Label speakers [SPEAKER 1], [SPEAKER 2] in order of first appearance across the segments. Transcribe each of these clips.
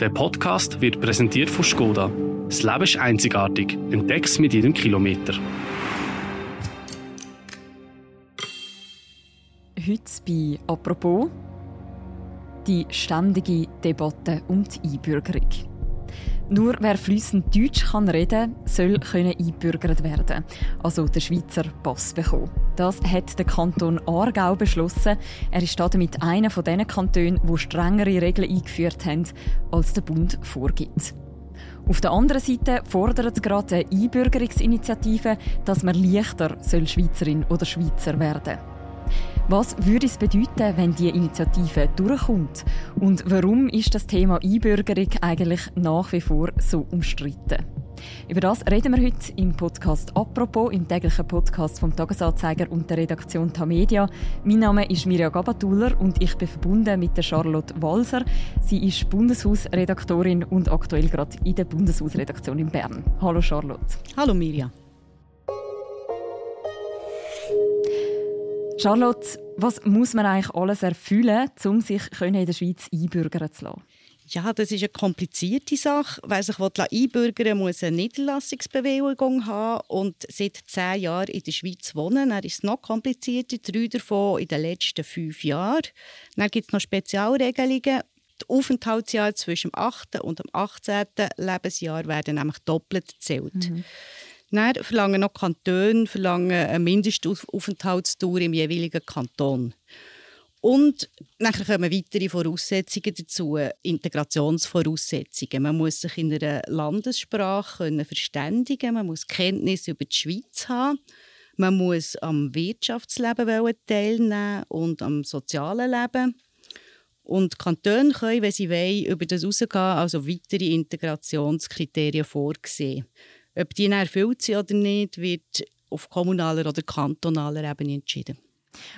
[SPEAKER 1] Der Podcast wird präsentiert von Skoda. Das Leben ist einzigartig. Entdeck's mit jedem Kilometer.
[SPEAKER 2] Heute bei «Apropos» die ständige Debatte um die Einbürgerung. Nur wer fließend Deutsch kann reden, soll können einbürgert werden, also den Schweizer Pass bekommen. Das hat der Kanton Aargau beschlossen. Er ist damit einer von den Kantonen, die strengere Regeln eingeführt haben, als der Bund vorgibt. Auf der anderen Seite fordert gerade eine Einbürgerungsinitiative, dass man leichter Schweizerin oder Schweizer werden soll. Was würde es bedeuten, wenn die Initiative durchkommt? Und warum ist das Thema Einbürgerung eigentlich nach wie vor so umstritten? Über das reden wir heute im Podcast «Apropos», im täglichen Podcast vom Tagesanzeiger und der Redaktion Tamedia. Mein Name ist Mirja Gabatuller und ich bin verbunden mit der Charlotte Walser. Sie ist Bundeshausredaktorin und aktuell gerade in der Bundeshausredaktion in Bern. Hallo Charlotte.
[SPEAKER 3] Hallo Mirja.
[SPEAKER 2] Charlotte, was muss man eigentlich alles erfüllen, um sich in der Schweiz einbürgern zu lassen?
[SPEAKER 3] Ja, das ist eine komplizierte Sache. Wer sich einbürgern will, muss eine Niederlassungsbewilligung haben und seit zehn Jahren in der Schweiz wohnen. Dann ist es noch komplizierter, drei davon in den letzten fünf Jahren. Dann gibt es noch Spezialregelungen. Die Aufenthaltsjahre zwischen dem 8. und dem 18. Lebensjahr werden nämlich doppelt gezählt. Mhm. Dann verlangen noch Kantone verlangen eine Mindestaufenthaltsdauer im jeweiligen Kanton. Und dann kommen weitere Voraussetzungen dazu, Integrationsvoraussetzungen. Man muss sich in einer Landessprache können verständigen, man muss Kenntnis über die Schweiz haben, man muss am Wirtschaftsleben teilnehmen und am sozialen Leben. Und Kantone können, wenn sie wollen, über das hinausgehen, also weitere Integrationskriterien vorsehen. Ob die erfüllt sind oder nicht, wird auf kommunaler oder kantonaler Ebene entschieden.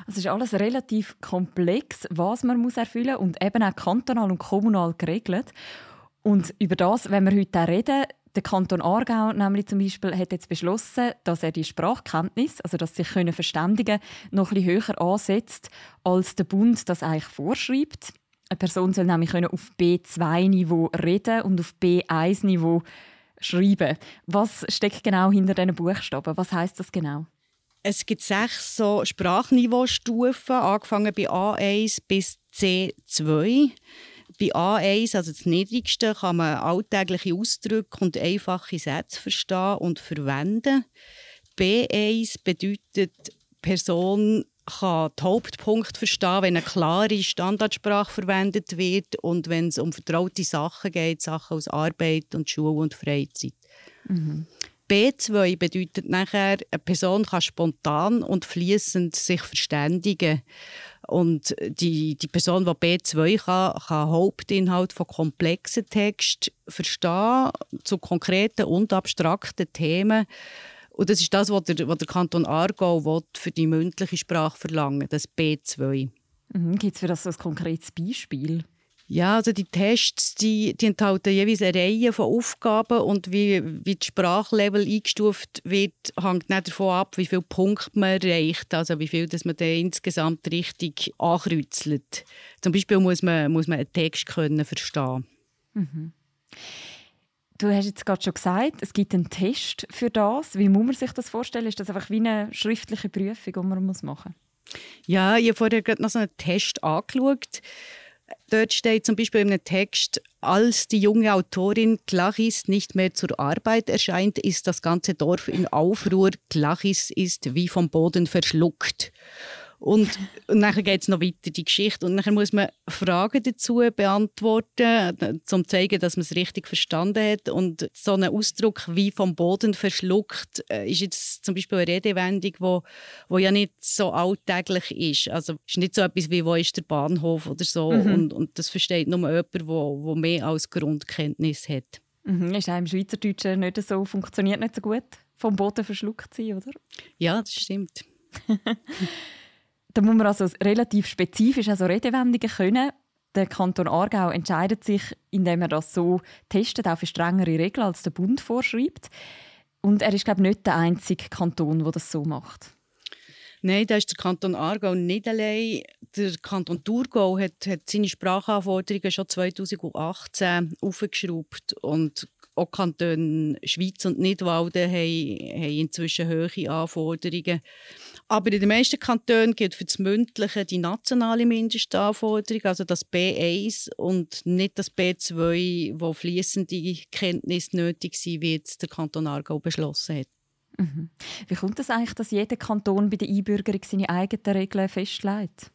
[SPEAKER 2] Es ist alles relativ komplex, was man muss erfüllen muss und eben auch kantonal und kommunal geregelt. Und über das, wenn wir heute reden, der Kanton Aargau nämlich zum Beispiel hat jetzt beschlossen, dass er die Sprachkenntnis, also dass sich können verständigen, noch bisschen höher ansetzt, als der Bund das eigentlich vorschreibt. Eine Person soll nämlich auf B2-Niveau reden und auf B1-Niveau schreiben. Was steckt genau hinter diesen Buchstaben? Was heißt das genau?
[SPEAKER 3] Es gibt sechs so Sprachniveaustufen, angefangen bei A1 bis C2. Bei A1, also das niedrigste, kann man alltägliche Ausdrücke und einfache Sätze verstehen und verwenden. B1 bedeutet, Person kann die Hauptpunkte verstehen, wenn eine klare Standardsprache verwendet wird und wenn es um vertraute Sachen geht, Sachen aus Arbeit und Schule und Freizeit. Mhm. B2 bedeutet nachher, eine Person kann spontan und fließend sich verständigen. Und die, die Person, die B2 kann, kann Hauptinhalt von komplexen Texten verstehen, zu konkreten und abstrakten Themen und das ist das, was der, was der Kanton Aargau will, für die mündliche Sprache verlangen, das B2.
[SPEAKER 2] Mhm. Gibt es für das so ein konkretes Beispiel?
[SPEAKER 3] Ja, also die Tests die, die enthalten jeweils eine Reihe von Aufgaben und wie, wie das Sprachlevel eingestuft wird, hängt nicht davon ab, wie viele Punkte man erreicht, also wie viel dass man dann insgesamt richtig ankreuzelt. Zum Beispiel muss man, muss man einen Text können verstehen mhm.
[SPEAKER 2] Du hast jetzt gerade schon gesagt, es gibt einen Test für das. Wie muss man sich das vorstellen? Ist das einfach wie eine schriftliche Prüfung, die man machen muss?
[SPEAKER 3] Ja, ich habe vorher gerade noch so einen Test angeschaut. Dort steht zum Beispiel in einem Text, als die junge Autorin Clachis nicht mehr zur Arbeit erscheint, ist das ganze Dorf in Aufruhr. Clachis ist wie vom Boden verschluckt. Und, und dann geht es noch weiter, die Geschichte. Und dann muss man Fragen dazu beantworten, um zu zeigen, dass man es richtig verstanden hat. Und so ein Ausdruck wie vom Boden verschluckt äh, ist jetzt zum Beispiel eine Redewendung, wo, wo ja nicht so alltäglich ist. Also es ist nicht so etwas wie «Wo ist der Bahnhof?» oder so. Mhm. Und, und das versteht nur jemand, der wo, mehr als Grundkenntnis hat.
[SPEAKER 2] Mhm. Ist auch im Schweizerdeutschen nicht so, funktioniert nicht so gut, vom Boden verschluckt sein, oder?
[SPEAKER 3] Ja, das stimmt.
[SPEAKER 2] Da muss man also relativ spezifisch also Redewendungen können. Der Kanton Aargau entscheidet sich, indem er das so testet, auch für strengere Regeln, als der Bund vorschreibt. Und er ist, glaube ich, nicht der einzige Kanton, der das so macht.
[SPEAKER 3] Nein, da ist der Kanton Aargau nicht allein. Der Kanton Thurgau hat, hat seine Sprachanforderungen schon 2018 aufgeschraubt und auch Kantone Schweiz und Nidwalden haben, haben inzwischen hohe Anforderungen. Aber in den meisten Kantonen gilt für das Mündliche die nationale Mindestanforderung, also das B1 und nicht das B2, wo fließende Kenntnisse nötig sind, wie jetzt der Kanton Aargau beschlossen hat.
[SPEAKER 2] Mhm. Wie kommt es das eigentlich, dass jeder Kanton bei der Einbürgerung seine eigenen Regeln festlegt?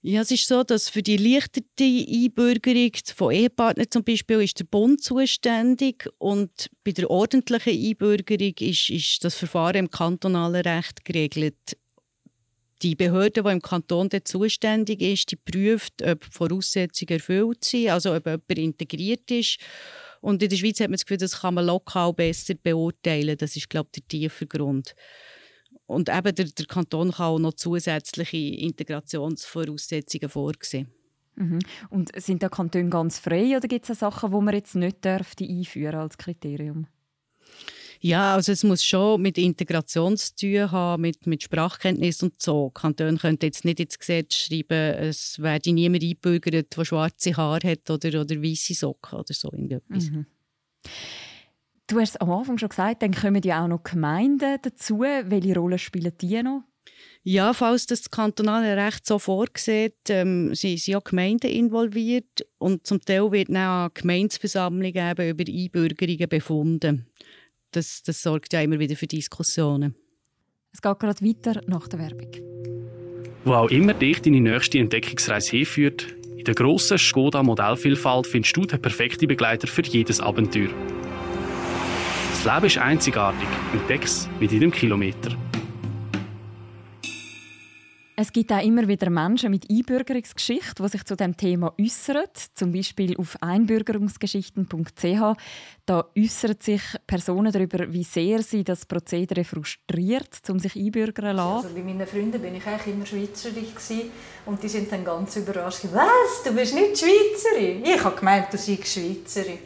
[SPEAKER 3] Ja, es ist so, dass für die erleichterte Einbürgerung von Ehepartnern zum Beispiel ist der Bund zuständig und bei der ordentlichen Einbürgerung ist, ist das Verfahren im kantonalen Recht geregelt. Die Behörde, die im Kanton zuständig ist, die prüft, ob Voraussetzungen erfüllt sind, also ob jemand integriert ist. Und in der Schweiz hat man das Gefühl, das kann man lokal besser beurteilen. Das ist, glaube ich, der tiefe Grund. Und eben der, der Kanton kann auch noch zusätzliche Integrationsvoraussetzungen vorsehen.
[SPEAKER 2] Mhm. Und sind da Kantone ganz frei oder gibt es Sachen, wo man jetzt nicht darf, die einführen als Kriterium?
[SPEAKER 3] Ja, also es muss schon mit Integration zu tun haben, mit, mit Sprachkenntnis und so. Kantone könnten jetzt nicht ins Gesetz schreiben, es werde niemand einbürgert, der schwarze Haare hat oder, oder weiße Socken oder so irgendetwas. Mhm.
[SPEAKER 2] Du hast es am Anfang schon gesagt, dann kommen ja auch noch Gemeinden dazu. Welche Rolle spielen die noch?
[SPEAKER 3] Ja, falls das kantonale Recht so vorgesehen, ähm, sind, sind auch Gemeinden involviert und zum Teil wird auch Gemeinsversammlungen eben über Einbürgerungen befunden. Das, das sorgt ja immer wieder für Diskussionen.
[SPEAKER 2] Es geht gerade weiter nach der Werbung.
[SPEAKER 1] Wo auch immer dich deine nächste Entdeckungsreise hinführt, in der grossen Skoda Modellvielfalt findest du den perfekten Begleiter für jedes Abenteuer. Das Leben ist einzigartig. Entdeck's mit jedem Kilometer.
[SPEAKER 2] Es gibt auch immer wieder Menschen mit Einbürgerungsgeschichte, die sich zu dem Thema äußern. Zum Beispiel auf einbürgerungsgeschichten.ch. Da äußern sich Personen darüber, wie sehr sie das Prozedere frustriert, um sich einbürgern zu lassen.
[SPEAKER 4] Also bei meinen Freunden bin ich eigentlich immer Schweizerin und die sind dann ganz überrascht. Was? Du bist nicht Schweizerin? Ich habe gemeint, du seist Schweizerin.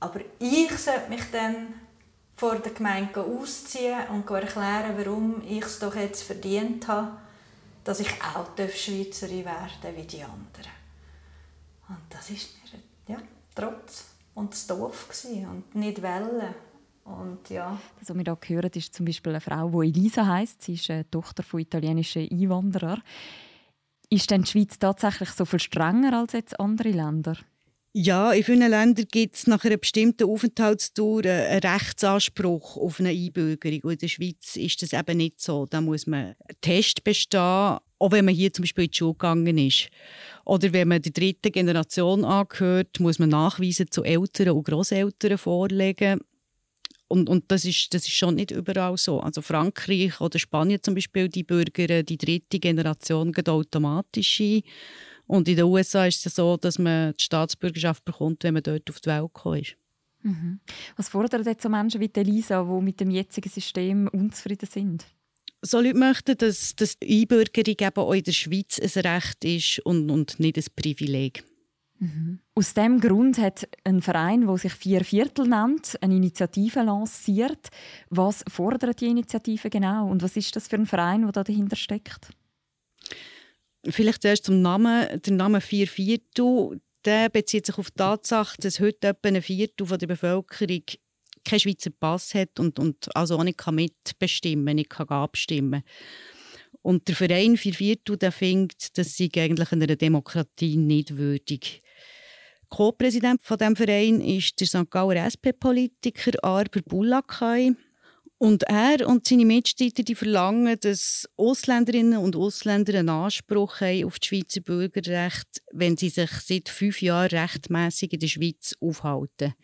[SPEAKER 4] Aber ich sollte mich dann vor der Gemeinde ausziehen und erklären, warum ich es doch jetzt verdient habe, dass ich auch Schweizerin werden wie die anderen. Und das ist mir ja, trotz und das doof und nicht Welle. Und ja.
[SPEAKER 2] Was wir hier hören, ist zum Beispiel eine Frau, die Elisa heißt. Sie ist eine Tochter von italienischen Einwanderern. Ist denn die Schweiz tatsächlich so viel strenger als jetzt andere Länder?
[SPEAKER 3] Ja, in vielen Ländern gibt es nach einer bestimmten Aufenthaltsdauer einen Rechtsanspruch auf eine Einbürgerung. Und in der Schweiz ist das eben nicht so. Da muss man einen Test bestehen, auch wenn man hier zum Beispiel in die Schule gegangen ist. Oder wenn man der dritten Generation angehört, muss man Nachweise zu Eltern und Großeltern vorlegen. Und, und das, ist, das ist schon nicht überall so. Also Frankreich oder Spanien zum Beispiel, die Bürger die dritte Generation geht automatisch ein. Und in den USA ist es so, dass man die Staatsbürgerschaft bekommt, wenn man dort auf die Welt gekommen ist.
[SPEAKER 2] Mhm. Was fordern jetzt so Menschen wie Elisa, die mit dem jetzigen System unzufrieden sind?
[SPEAKER 3] So Leute möchten, dass, dass die Einbürgerung eben auch in der Schweiz ein Recht ist und, und nicht ein Privileg.
[SPEAKER 2] Mhm. Aus diesem Grund hat ein Verein, der sich Vier Viertel nennt, eine Initiative lanciert. Was fordert die Initiative genau und was ist das für ein Verein, der dahinter steckt?
[SPEAKER 3] Vielleicht zuerst zum Namen. Der Name Vier Viertel der bezieht sich auf die Tatsache, dass heute etwa ein Viertel der Bevölkerung keinen Schweizer Pass hat und, und also auch nicht mitbestimmen nicht kann Und der Verein Vier Viertel der findet, das sei eigentlich einer Demokratie nicht würdig. Co-Präsident von dem Verein ist der St. Gauer SP-Politiker Arber Bullakai. Und er und seine Mitstreiter die verlangen, dass Ausländerinnen und Ausländer einen Anspruch haben auf das Schweizer Bürgerrecht, wenn sie sich seit fünf Jahren rechtmäßig in der Schweiz aufhalten.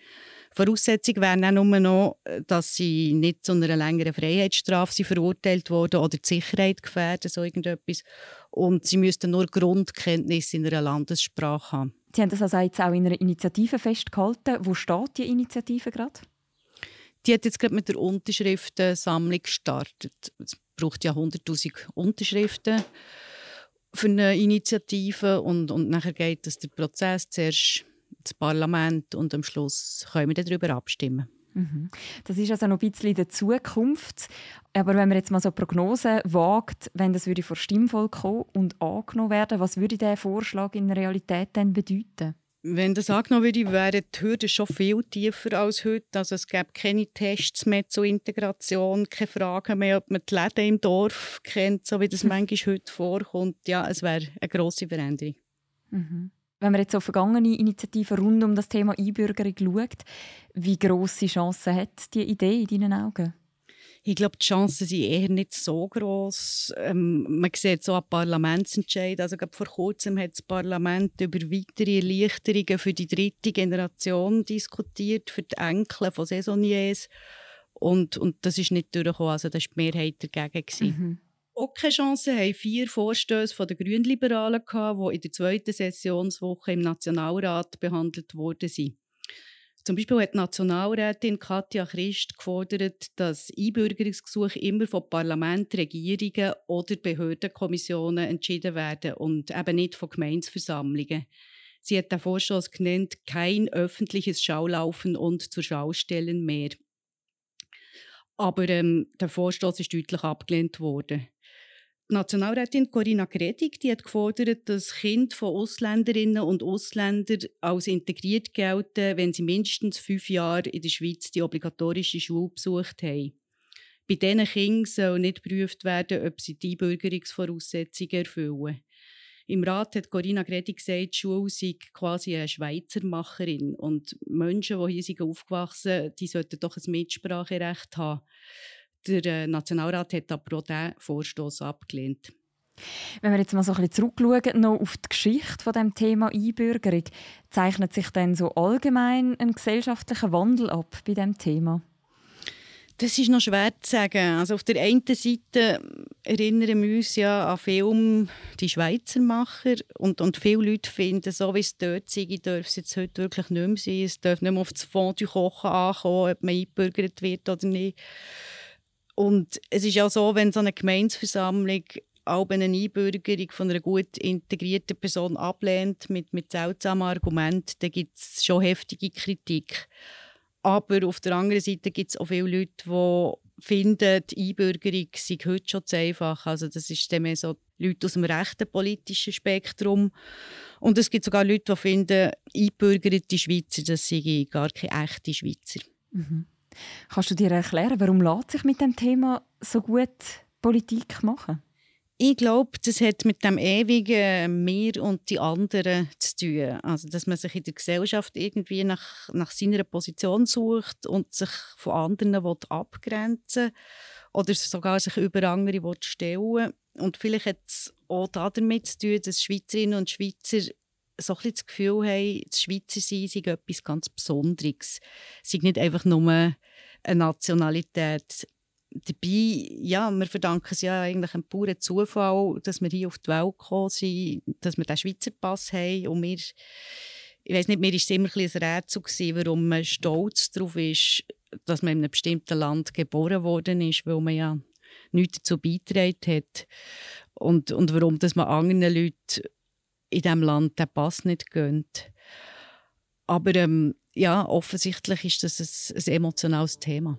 [SPEAKER 3] Voraussetzung wäre auch nur noch, dass sie nicht zu einer längeren Freiheitsstrafe verurteilt wurden oder die Sicherheit gefährden, so irgendetwas. Und sie müssten nur Grundkenntnisse in einer Landessprache haben.
[SPEAKER 2] Sie haben das also jetzt auch in einer Initiative festgehalten. Wo steht die Initiative gerade?
[SPEAKER 3] Die hat jetzt gerade mit der Unterschriftensammlung gestartet. Es braucht ja 100.000 Unterschriften für eine Initiative und, und nachher geht es der Prozess zuerst ins Parlament und am Schluss können wir darüber abstimmen.
[SPEAKER 2] Mhm. Das ist also noch ein bisschen der Zukunft. Aber wenn man jetzt mal so Prognosen wagt, wenn das würde vor Stimmvolk kommen und angenommen werden, was würde dieser Vorschlag in der Realität dann bedeuten?
[SPEAKER 3] Wenn das angenommen würde, wären die Hürden schon viel tiefer als heute. Also es gäbe keine Tests mehr zur Integration, keine Fragen mehr, ob man die Läden im Dorf kennt, so wie das manchmal heute vorkommt. Ja, es wäre eine grosse Veränderung.
[SPEAKER 2] Mhm. Wenn man jetzt auf vergangene Initiativen rund um das Thema Einbürgerung schaut, wie grosse Chancen hat die Idee in deinen Augen?
[SPEAKER 3] Ich glaube, die Chancen sind eher nicht so groß. Ähm, man sieht so einen Parlamentsentscheid. Also vor kurzem hat das Parlament über weitere Erleichterungen für die dritte Generation diskutiert, für die Enkel von Saisonniers. Und, und das ist nicht durchgekommen. Also das war die Mehrheit dagegen. Mhm. Auch keine Chance haben vier Vorstöße von den Grünliberalen die in der zweiten Sessionswoche im Nationalrat behandelt wurden. Zum Beispiel hat die Nationalrätin Katja Christ gefordert, dass Einbürgerungsgesuche immer von Parlament, Regierungen oder Behördenkommissionen entschieden werden und eben nicht von Gemeinsversammlungen. Sie hat den Vorstoß genannt, kein öffentliches Schaulaufen und zur Schaustellen mehr. Aber ähm, der Vorstoß ist deutlich abgelehnt worden. Nationalrätin Corinna Gredig die hat gefordert, dass Kinder von Ausländerinnen und Ausländern als integriert gelten, wenn sie mindestens fünf Jahre in der Schweiz die obligatorische Schule besucht haben. Bei diesen Kindern soll nicht geprüft werden, ob sie die Bürgerungsvoraussetzungen erfüllen. Im Rat hat Corinna Gredig gesagt, die Schule sei quasi eine Schweizer Macherin und Menschen, die hier aufgewachsen sind, die sollten doch ein Mitspracherecht haben. Der äh, Nationalrat hat aber auch diesen Vorstoß abgelehnt.
[SPEAKER 2] Wenn wir jetzt mal so ein bisschen zurückschauen noch auf die Geschichte von dem Thema Einbürgerung, zeichnet sich dann so allgemein ein gesellschaftlicher Wandel ab bei dem Thema?
[SPEAKER 3] Das ist noch schwer zu sagen. Also auf der einen Seite erinnern wir uns ja an Film «Die Schweizer Macher» und, und viele Leute finden, so wie es dort sei, darf es jetzt heute wirklich nicht mehr sein. Es darf nicht mehr auf das Fond du Kochen ankommen, ob man eingebürgert wird oder nicht. Und es ist ja so, wenn so eine Gemeinsversammlung auch eine Einbürgerung von einer gut integrierten Person ablehnt mit, mit seltsamen Argumenten, dann gibt es schon heftige Kritik. Aber auf der anderen Seite gibt es auch viele Leute, die finden, die Einbürgerung sei heute schon zu einfach. Also das ist dann mehr so Leute aus dem rechten politischen Spektrum. Und es gibt sogar Leute, die finden, einbürgerte Schweizer, das seien gar keine echten Schweizer.
[SPEAKER 2] Mhm. Kannst du dir erklären, warum lässt sich mit dem Thema so gut Politik machen?
[SPEAKER 3] Ich glaube, das hat mit dem ewigen Mir und die anderen zu tun. Also, dass man sich in der Gesellschaft irgendwie nach, nach seiner Position sucht und sich von anderen will abgrenzen oder sogar sich über andere will stellen Und vielleicht hat es auch damit zu tun, dass Schweizerinnen und Schweizer so ein das Gefühl haben, das Schweizer sein sei etwas ganz Besonderes. Es sei nicht einfach nur eine Nationalität. Dabei, ja, wir verdanken es ja eigentlich einem puren Zufall, dass wir hier auf die Welt gekommen sind, dass wir den Schweizer Pass haben und wir ich weiß nicht, mir war es immer ein, ein Rätsel, gewesen, warum man stolz darauf ist, dass man in einem bestimmten Land geboren worden ist, weil man ja nichts dazu beigetragen hat. Und, und warum dass man anderen Leuten in diesem Land den Pass nicht gönnt. Aber ähm, ja, offensichtlich ist das ein, ein emotionales Thema.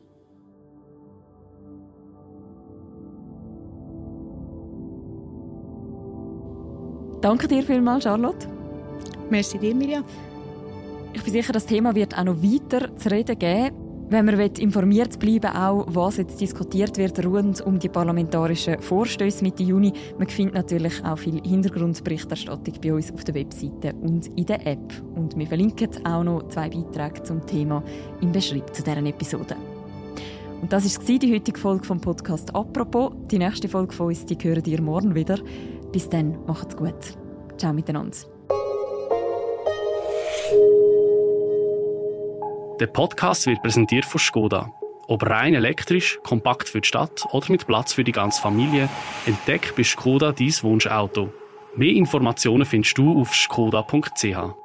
[SPEAKER 2] Danke dir vielmals, Charlotte.
[SPEAKER 3] Merci dir, Mirja.
[SPEAKER 2] Ich bin sicher, das Thema wird auch noch weiter zu reden geben. Wenn man informiert bleiben auch was jetzt diskutiert wird rund um die parlamentarischen Vorstöße Mitte Juni, man findet natürlich auch viel Hintergrundberichterstattung bei uns auf der Webseite und in der App. Und wir verlinken auch noch zwei Beiträge zum Thema im Beschreib zu deren Episode. Und das war die heutige Folge vom Podcast «Apropos». Die nächste Folge von uns die hören ihr morgen wieder. Bis dann, macht's gut. Ciao miteinander.
[SPEAKER 1] Der Podcast wird präsentiert von Skoda. Ob rein elektrisch, kompakt für die Stadt oder mit Platz für die ganze Familie, entdeck bei Skoda dein Wunschauto. Mehr Informationen findest du auf skoda.ch.